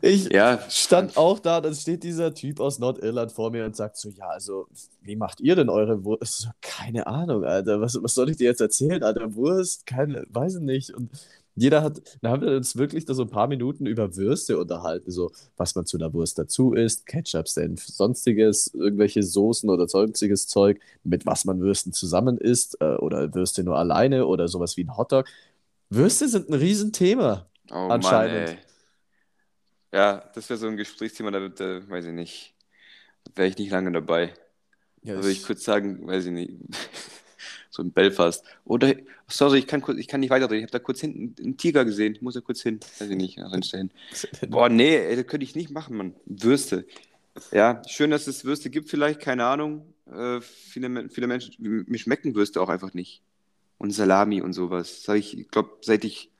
Ich Ja, stand auch da, dann steht dieser Typ aus Nordirland vor mir und sagt so, ja, also, wie macht ihr denn eure Wurst? So, keine Ahnung, Alter, was, was soll ich dir jetzt erzählen, Alter, Wurst? Keine, weiß ich nicht. Und jeder hat, da haben wir uns wirklich da so ein paar Minuten über Würste unterhalten, so, was man zu einer Wurst dazu isst, Ketchup, Senf, sonstiges, irgendwelche Soßen oder sonstiges Zeug, mit was man Würsten zusammen isst, äh, oder Würste nur alleine oder sowas wie ein Hotdog. Würste sind ein Riesenthema. oh Mann, Anscheinend. ey. Ja, das wäre so ein Gesprächsthema, da, da weiß ich nicht. Wäre ich nicht lange dabei. Ja, würde ich kurz sagen, weiß ich nicht. So in Belfast. Oder, sorry, ich kann, kurz, ich kann nicht weiterreden. Ich habe da kurz hinten einen Tiger gesehen. Ich muss da kurz hin. Weiß ich nicht. Rennst hin. Boah, nee, ey, das könnte ich nicht machen, Mann. Würste. Ja, schön, dass es Würste gibt, vielleicht, keine Ahnung. Äh, viele, viele Menschen, mir schmecken Würste auch einfach nicht. Und Salami und sowas. Das habe ich, ich glaube, seit ich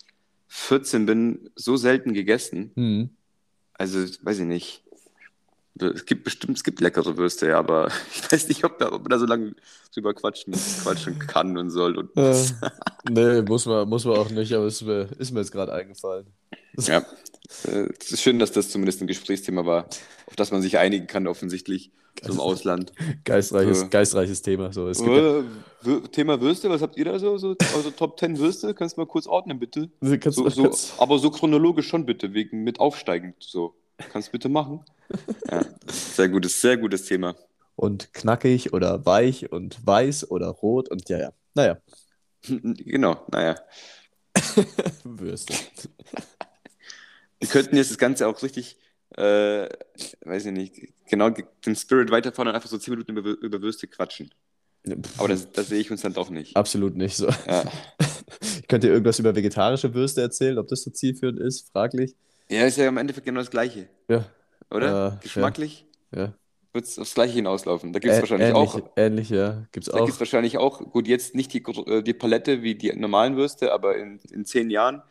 14 bin, so selten gegessen. Hm. Also, weiß ich nicht. Es gibt bestimmt, es gibt leckere Würste, ja, aber ich weiß nicht, ob, da, ob man da so lange drüber quatschen, quatschen kann und soll. Und, Äh, nee, muss man, muss man auch nicht, aber ist mir, ist mir jetzt gerade eingefallen. ja, äh, es ist schön, dass das zumindest ein Gesprächsthema war, auf das man sich einigen kann, offensichtlich, zum Ausland. Geistreiches, So. geistreiches Thema. So. Es gibt ja, Äh, Wür- Thema Würste, was habt ihr da so? so also Top 10 Würste? Kannst du mal kurz ordnen, bitte? kannst So, so, aber so chronologisch schon bitte, wegen mit aufsteigend so. Kannst du bitte machen? Ja, sehr gutes, sehr gutes Thema. und knackig oder weich und weiß oder rot und ja, ja. Naja, Genau, naja. Würste. Wir könnten jetzt das Ganze auch richtig, äh, weiß ich nicht, genau den Spirit weiterfahren und einfach so 10 Minuten über, über Würste quatschen. Aber das, das sehe ich uns dann doch nicht. Absolut nicht so. Ja, Ich könnte dir irgendwas über vegetarische Würste erzählen, ob das so zielführend ist, fraglich. Ja ist ja im Endeffekt genau das Gleiche, Ja, oder? Äh, Geschmacklich ja. wird es aufs Gleiche hinauslaufen. Da gibt es wahrscheinlich ähnlich, auch. ähnlich, ja. Gibt's Da auch. gibt es wahrscheinlich auch, gut, jetzt nicht die, äh, die Palette wie die normalen Würste, aber in, in zehn Jahren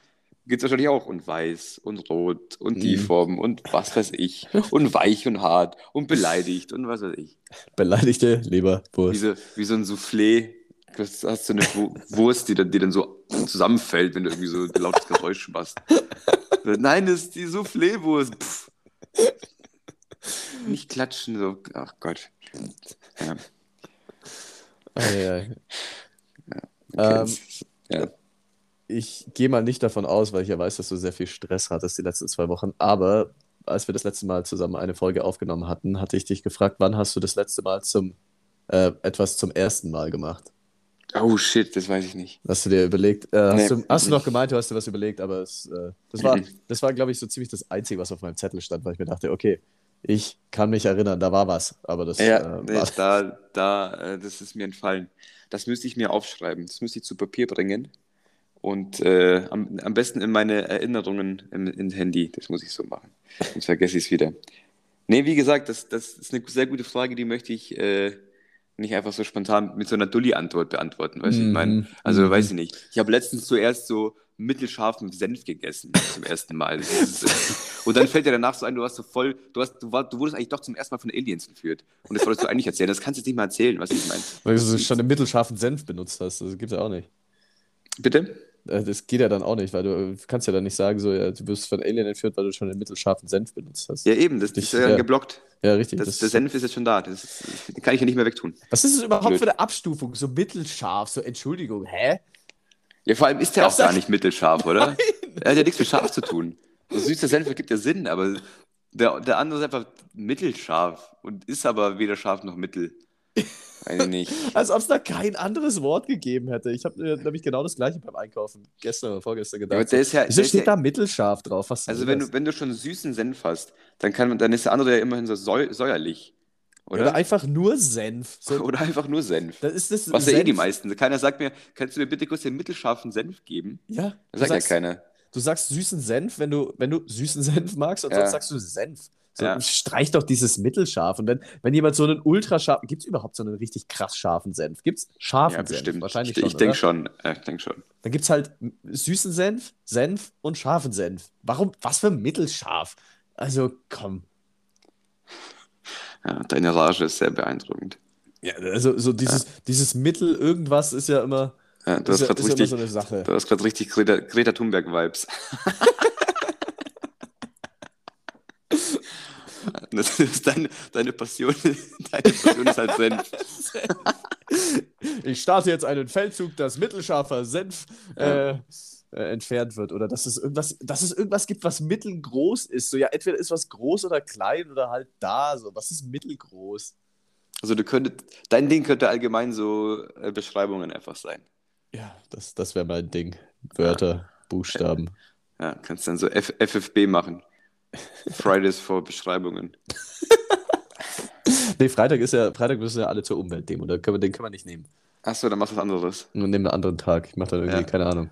gibt es wahrscheinlich auch und weiß und rot und die Mhm. Formen und was weiß ich und weich und hart und beleidigt und was weiß ich. Beleidigte Leberwurst. Wie so, wie so ein Soufflé. Du hast so eine Wu- Wurst, die dann, die dann so zusammenfällt, wenn du irgendwie so ein lautes Geräusch machst. Nein, das ist die Soufflé-Wurst. Pff. Nicht klatschen, so. Ach Gott. Ja, Ei, ei. okay. Ähm, ja. Ich gehe mal nicht davon aus, weil ich ja weiß, dass du sehr viel Stress hattest die letzten zwei Wochen. Aber als wir das letzte Mal zusammen eine Folge aufgenommen hatten, hatte ich dich gefragt, wann hast du das letzte Mal zum äh, etwas zum ersten Mal gemacht? Oh shit, das weiß ich nicht. Hast du dir überlegt? Äh, hast, Nee. du, hast du noch gemeint, du hast dir was überlegt, aber es, äh, das war, Mhm. das war, glaube ich, so ziemlich das Einzige, was auf meinem Zettel stand, weil ich mir dachte, okay, ich kann mich erinnern, da war was, aber das Ja, äh, nee, da, da, äh, das ist mir entfallen. Das müsste ich mir aufschreiben. Das müsste ich zu Papier bringen. Und äh, am, am besten in meine Erinnerungen im, ins Handy. Das muss ich so machen. Sonst vergesse ich es wieder. Nee, wie gesagt, das, das ist eine sehr gute Frage, die möchte ich äh, nicht einfach so spontan mit so einer Dulli-Antwort beantworten, weißt du, ich meine. Mhm, Also, mhm. weiß ich nicht. Ich habe letztens zuerst so mittelscharfen Senf gegessen zum ersten Mal. Und dann fällt dir danach so ein, du hast so voll, du hast, du, war, du wurdest eigentlich doch zum ersten Mal von Aliens entführt. Und das wolltest du eigentlich erzählen. Das kannst du jetzt nicht mal erzählen, was ich meine. weil du schon einen mittelscharfen Senf benutzt hast. Das gibt es ja auch nicht. Bitte? Äh, Das geht ja dann auch nicht, weil du äh, kannst ja dann nicht sagen, so, ja, du wirst von Alien entführt, weil du schon einen mittelscharfen Senf benutzt hast. Ja, eben, das, das ist ja ja. geblockt. Ja, richtig. Das, Das, der Senf ist jetzt schon da. Das, ist, den kann ich ja nicht mehr wegtun. was ist das überhaupt Blöd. für eine Abstufung? So mittelscharf, so Entschuldigung, hä? Ja, vor allem ist der auch gar nicht mittelscharf, oder? Er hat ja nichts mit scharf zu tun. So süßer Senf ergibt ja Sinn, aber der, der andere ist einfach mittelscharf und ist aber weder scharf noch mittel. Weiß ich nicht. Als ob es da kein anderes Wort gegeben hätte. Ich habe mir nämlich genau das gleiche beim Einkaufen gestern oder vorgestern Ja, gedacht. aber der ist ja, Wieso steht ja da mittelscharf drauf? Was also wenn das? du, wenn du schon süßen Senf hast, dann kann man, dann ist der andere ja immerhin so säu säuerlich. Oder? Oder? einfach nur Senf. So, Oder einfach nur Senf. das ist das Was ja eh die Senf- meisten. Keiner sagt mir, kannst du mir bitte kurz den mittelscharfen Senf geben? Ja, Das sagt sagst, ja keiner. du sagst süßen Senf, wenn du, wenn du süßen Senf magst, und Ja. sonst sagst du Senf. So, Ja. Streich doch dieses mittelscharf. Und wenn, wenn jemand so einen ultrascharfen, gibt es überhaupt so einen richtig krass scharfen Senf? Gibt es scharfen Ja, Senf? bestimmt. Wahrscheinlich ich schon, ich denke schon. Ja, ich denke schon. Dann gibt es halt süßen Senf, Senf und scharfen Senf. Warum? Was für mittelscharf? Also komm. Ja, deine Rage ist sehr beeindruckend. Ja, also so dieses, dieses Mittel irgendwas ist ja immer, Ja, du ist ja, ist ja immer richtig, so eine Sache. du hast gerade richtig Greta, Greta Thunberg-Vibes. Das ist deine, deine Passion. Deine Passion ist halt Senf. Ich starte jetzt einen Feldzug, dass mittelscharfer Senf äh, äh, entfernt wird. Oder dass es, irgendwas, dass es irgendwas gibt, was mittelgroß ist. So, ja, entweder ist was groß oder klein oder halt da. So, was ist mittelgroß? Also du könntest, dein Ding könnte allgemein so äh, Beschreibungen einfach sein. Ja, das, das wäre mein Ding. Wörter, Buchstaben. Ja, kannst dann so F FFB machen. Fridays for Beschreibungen. Nee, Freitag ist ja, Freitag müssen ja alle zur Umweltdemo. Da können wir, den können wir nicht nehmen. Achso, dann machst du was anderes. Und nehmen einen anderen Tag. Ich mache dann irgendwie, Ja. keine Ahnung.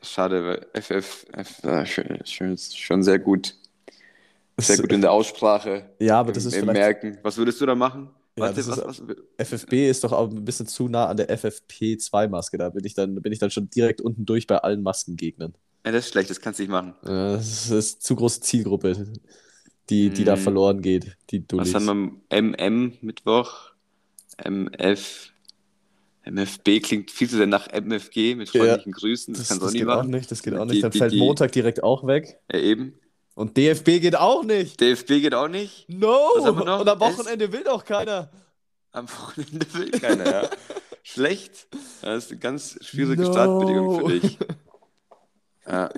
Schade, weil FF, F, äh, schön, schön, schon sehr gut. Sehr gut in der Aussprache. Ja, aber das ist im. Merken. Was würdest du da machen? Ja, Warte, was, ist- was, FFB ist doch auch ein bisschen zu nah an der FFP2-Maske. Da bin ich dann, bin ich dann schon direkt unten durch bei allen Maskengegnern. Ja, das ist schlecht, das kannst du nicht machen. Das ist zu große Zielgruppe, die, die da Hm. verloren geht. Die Was Dullis. haben wir am MM Mittwoch? MF. MFB klingt viel zu sehr nach MFG mit Ja, freundlichen Grüßen. Das, Das, kannst du auch nie geht auch machen. nicht, das geht auch Die- nicht. Dann die- fällt die- Montag direkt auch weg. Ja, eben. Und DFB geht auch nicht. DFB geht auch nicht. No! Was haben wir noch? Und am Wochenende will doch keiner. Am Wochenende will keiner, ja. Schlecht. Das ist eine ganz schwierige No. Startbedingung für dich. Ja.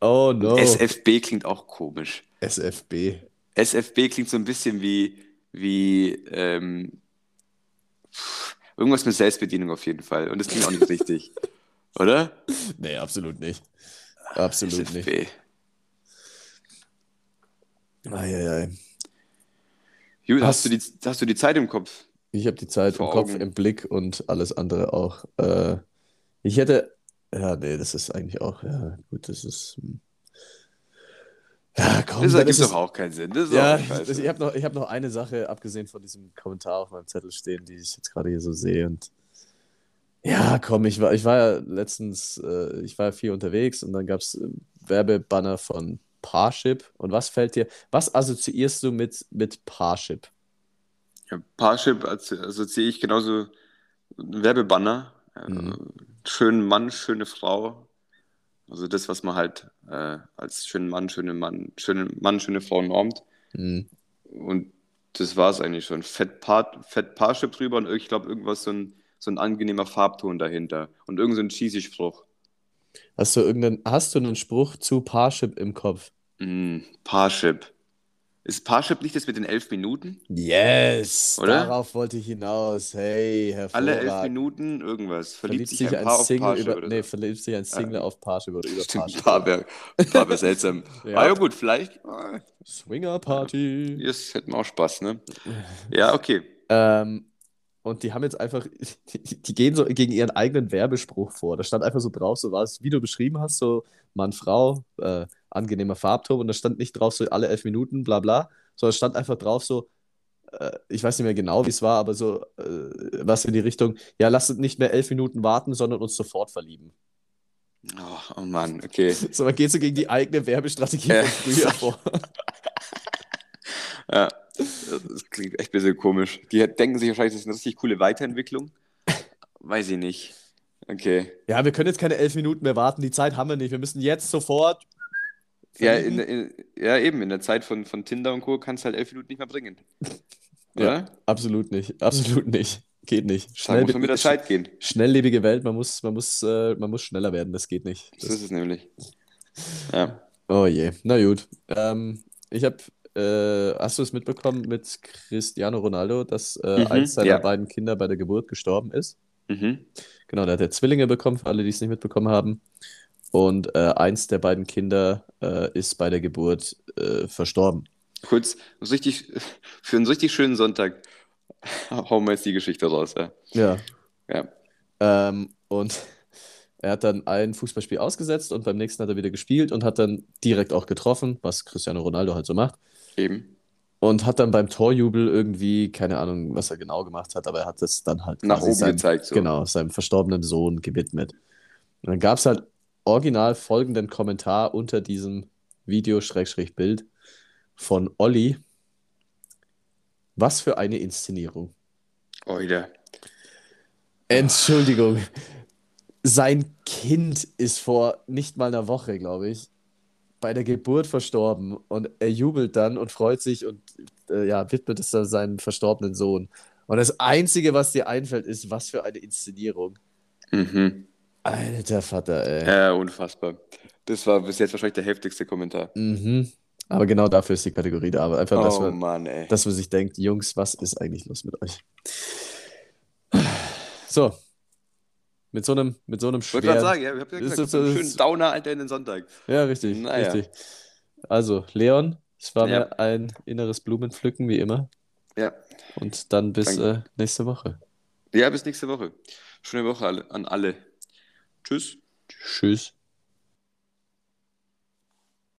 Oh no. SFB klingt auch komisch. SFB. SFB klingt so ein bisschen wie, wie ähm, irgendwas mit Selbstbedienung auf jeden Fall. Und das klingt auch nicht richtig. Oder? Nee, absolut nicht. Absolut nicht. SFB. Eieiei. Gut, Hast- hast, du die, hast du die Zeit im Kopf? Ich habe die Zeit Vor im Kopf, im Blick und alles andere auch. Äh, ich hätte. Ja, nee, das ist eigentlich auch. Ja, gut, das ist. hm. Ja, komm, Das ergibt doch auch keinen Sinn. Ja, ich, habe noch, ich hab noch eine Sache, abgesehen von diesem Kommentar auf meinem Zettel stehen, die ich jetzt gerade hier so sehe. Und ja, komm, ich war, ich war ja letztens, äh, ich war ja viel unterwegs und dann gab es Werbebanner von Parship. Und was fällt dir, was assoziierst du mit, mit Parship? Ja, Parship assozi- assoziiere ich genauso Werbebanner. Äh, Mhm. Schönen Mann, schöne Frau. Also das, was man halt äh, als schönen Mann, schöne Mann, schöne Mann, schöne Frau normt. Hm. Und das war es eigentlich schon. Fett, Par Fett Parship drüber und ich glaube irgendwas so ein, so ein angenehmer Farbton dahinter. Und irgend so ein cheesy Spruch. Hast du irgendeinen, hast du einen Spruch zu Parship im Kopf? Mm, Parship. Ist Parship nicht das mit den elf Minuten? Yes, Oder? darauf wollte ich hinaus. Hey, Alle elf hervorragend. Minuten irgendwas. Verliebt, Verliebt sich sich ein Paar auf Single Parship über, nee, so. verliebt sich ein Single Ja. auf Parship oder über Stimmt, Parship. Paar wäre wär seltsam. Ja. Ah ja gut, vielleicht. ah, Swinger Party. Das hätten wir auch Spaß, ne? Ja, okay. Ähm, und die haben jetzt einfach, die, die gehen so gegen ihren eigenen Werbespruch vor. Da stand einfach so drauf, so war es, wie du beschrieben hast, so Mann, Frau, äh, angenehmer Farbton. Und da stand nicht drauf, so alle elf Minuten, bla bla, sondern stand einfach drauf, so, äh, ich weiß nicht mehr genau, wie es war, aber so äh, was in die Richtung, ja, lasst uns nicht mehr elf Minuten warten, sondern uns sofort verlieben. Oh, oh Mann, okay. So, man geht so gegen die eigene Werbestrategie Ja. von früher vor. Ja, das klingt echt ein bisschen komisch. Die denken sich wahrscheinlich, das ist eine richtig coole Weiterentwicklung. Weiß ich nicht. Okay. Ja, wir können jetzt keine elf Minuten mehr warten, die Zeit haben wir nicht. Wir müssen jetzt sofort. Ja, in, in, ja, eben, in der Zeit von, von Tinder und Co. kannst du halt elf Minuten nicht mehr bringen. Ja. Oder? Absolut nicht. Absolut nicht. Geht nicht. Da muss man mit der Zeit gehen. Schnelllebige Welt, man muss, man muss, äh, man muss schneller werden, das geht nicht. So Das, ist es nämlich. Ja. oh je. Na gut. Ähm, ich habe äh, hast du es mitbekommen mit Cristiano Ronaldo, dass äh, Mhm, eins seiner ja. beiden Kinder bei der Geburt gestorben ist? Mhm. Genau, der hat ja Zwillinge bekommen, für alle, die es nicht mitbekommen haben. Und äh, eins der beiden Kinder äh, ist bei der Geburt äh, verstorben. Kurz, richtig, für einen richtig schönen Sonntag hauen wir jetzt die Geschichte raus, ja. Ja. Ja. Ähm, und er hat dann ein Fußballspiel ausgesetzt und beim nächsten hat er wieder gespielt und hat dann direkt auch getroffen, was Cristiano Ronaldo halt so macht. Eben. Und hat dann beim Torjubel irgendwie, keine Ahnung, was er genau gemacht hat, aber er hat es dann halt Nach oben seinem, gezeigt, so. genau, seinem verstorbenen Sohn gewidmet. Und dann gab es halt original folgenden Kommentar unter diesem Video-Bild von Olli. Was für eine Inszenierung. Oida. Entschuldigung. Sein Kind ist vor nicht mal einer Woche, glaube ich, bei der Geburt verstorben und er jubelt dann und freut sich und äh, ja, widmet es dann seinem verstorbenen Sohn. Und das Einzige, was dir einfällt, ist, was für eine Inszenierung. Mhm. Alter Vater, ey. Ja, unfassbar. Das war bis jetzt wahrscheinlich der heftigste Kommentar. Mhm. Aber genau dafür ist die Kategorie da. Aber einfach, dass, Oh man, Mann, ey. dass man sich denkt, Jungs, was ist eigentlich los mit euch? So. Mit so einem, mit so einem Ich wollte gerade schweren. sagen, ja, ich habe ja gesagt, ist- so einen schönen Downer, Alter, in den Sonntag. Ja, richtig, Naja. richtig. Also, Leon, es war Ja. mir ein inneres Blumenpflücken, wie immer. Ja. Und dann bis äh, nächste Woche. Ja, bis nächste Woche. Schöne Woche an alle. Tschüss. Tschüss.